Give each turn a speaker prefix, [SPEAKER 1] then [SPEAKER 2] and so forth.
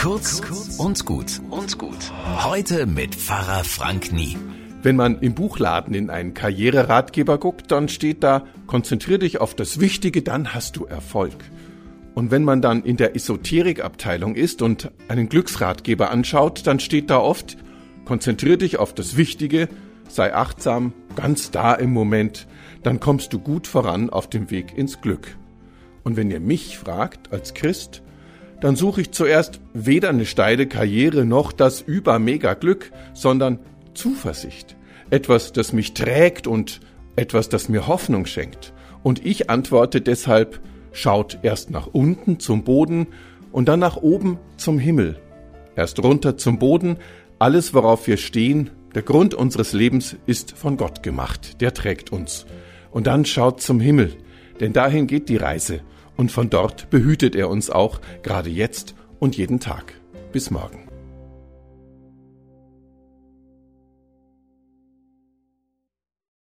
[SPEAKER 1] Kurz und gut und gut. Heute mit Pfarrer Frank Nie.
[SPEAKER 2] Wenn man im Buchladen in einen Karriereratgeber guckt, dann steht da, konzentrier dich auf das Wichtige, dann hast du Erfolg. Und wenn man dann in der Esoterikabteilung ist und einen Glücksratgeber anschaut, dann steht da oft, konzentrier dich auf das Wichtige, sei achtsam, ganz da im Moment, dann kommst du gut voran auf dem Weg ins Glück. Und wenn ihr mich fragt als Christ, dann suche ich zuerst weder eine steile Karriere noch das übermega Glück, sondern Zuversicht. Etwas, das mich trägt und etwas, das mir Hoffnung schenkt. Und ich antworte deshalb, schaut erst nach unten zum Boden und dann nach oben zum Himmel. Erst runter zum Boden, alles worauf wir stehen, der Grund unseres Lebens ist von Gott gemacht, der trägt uns. Und dann schaut zum Himmel, denn dahin geht die Reise und von dort behütet er uns auch, gerade jetzt und jeden Tag. Bis morgen.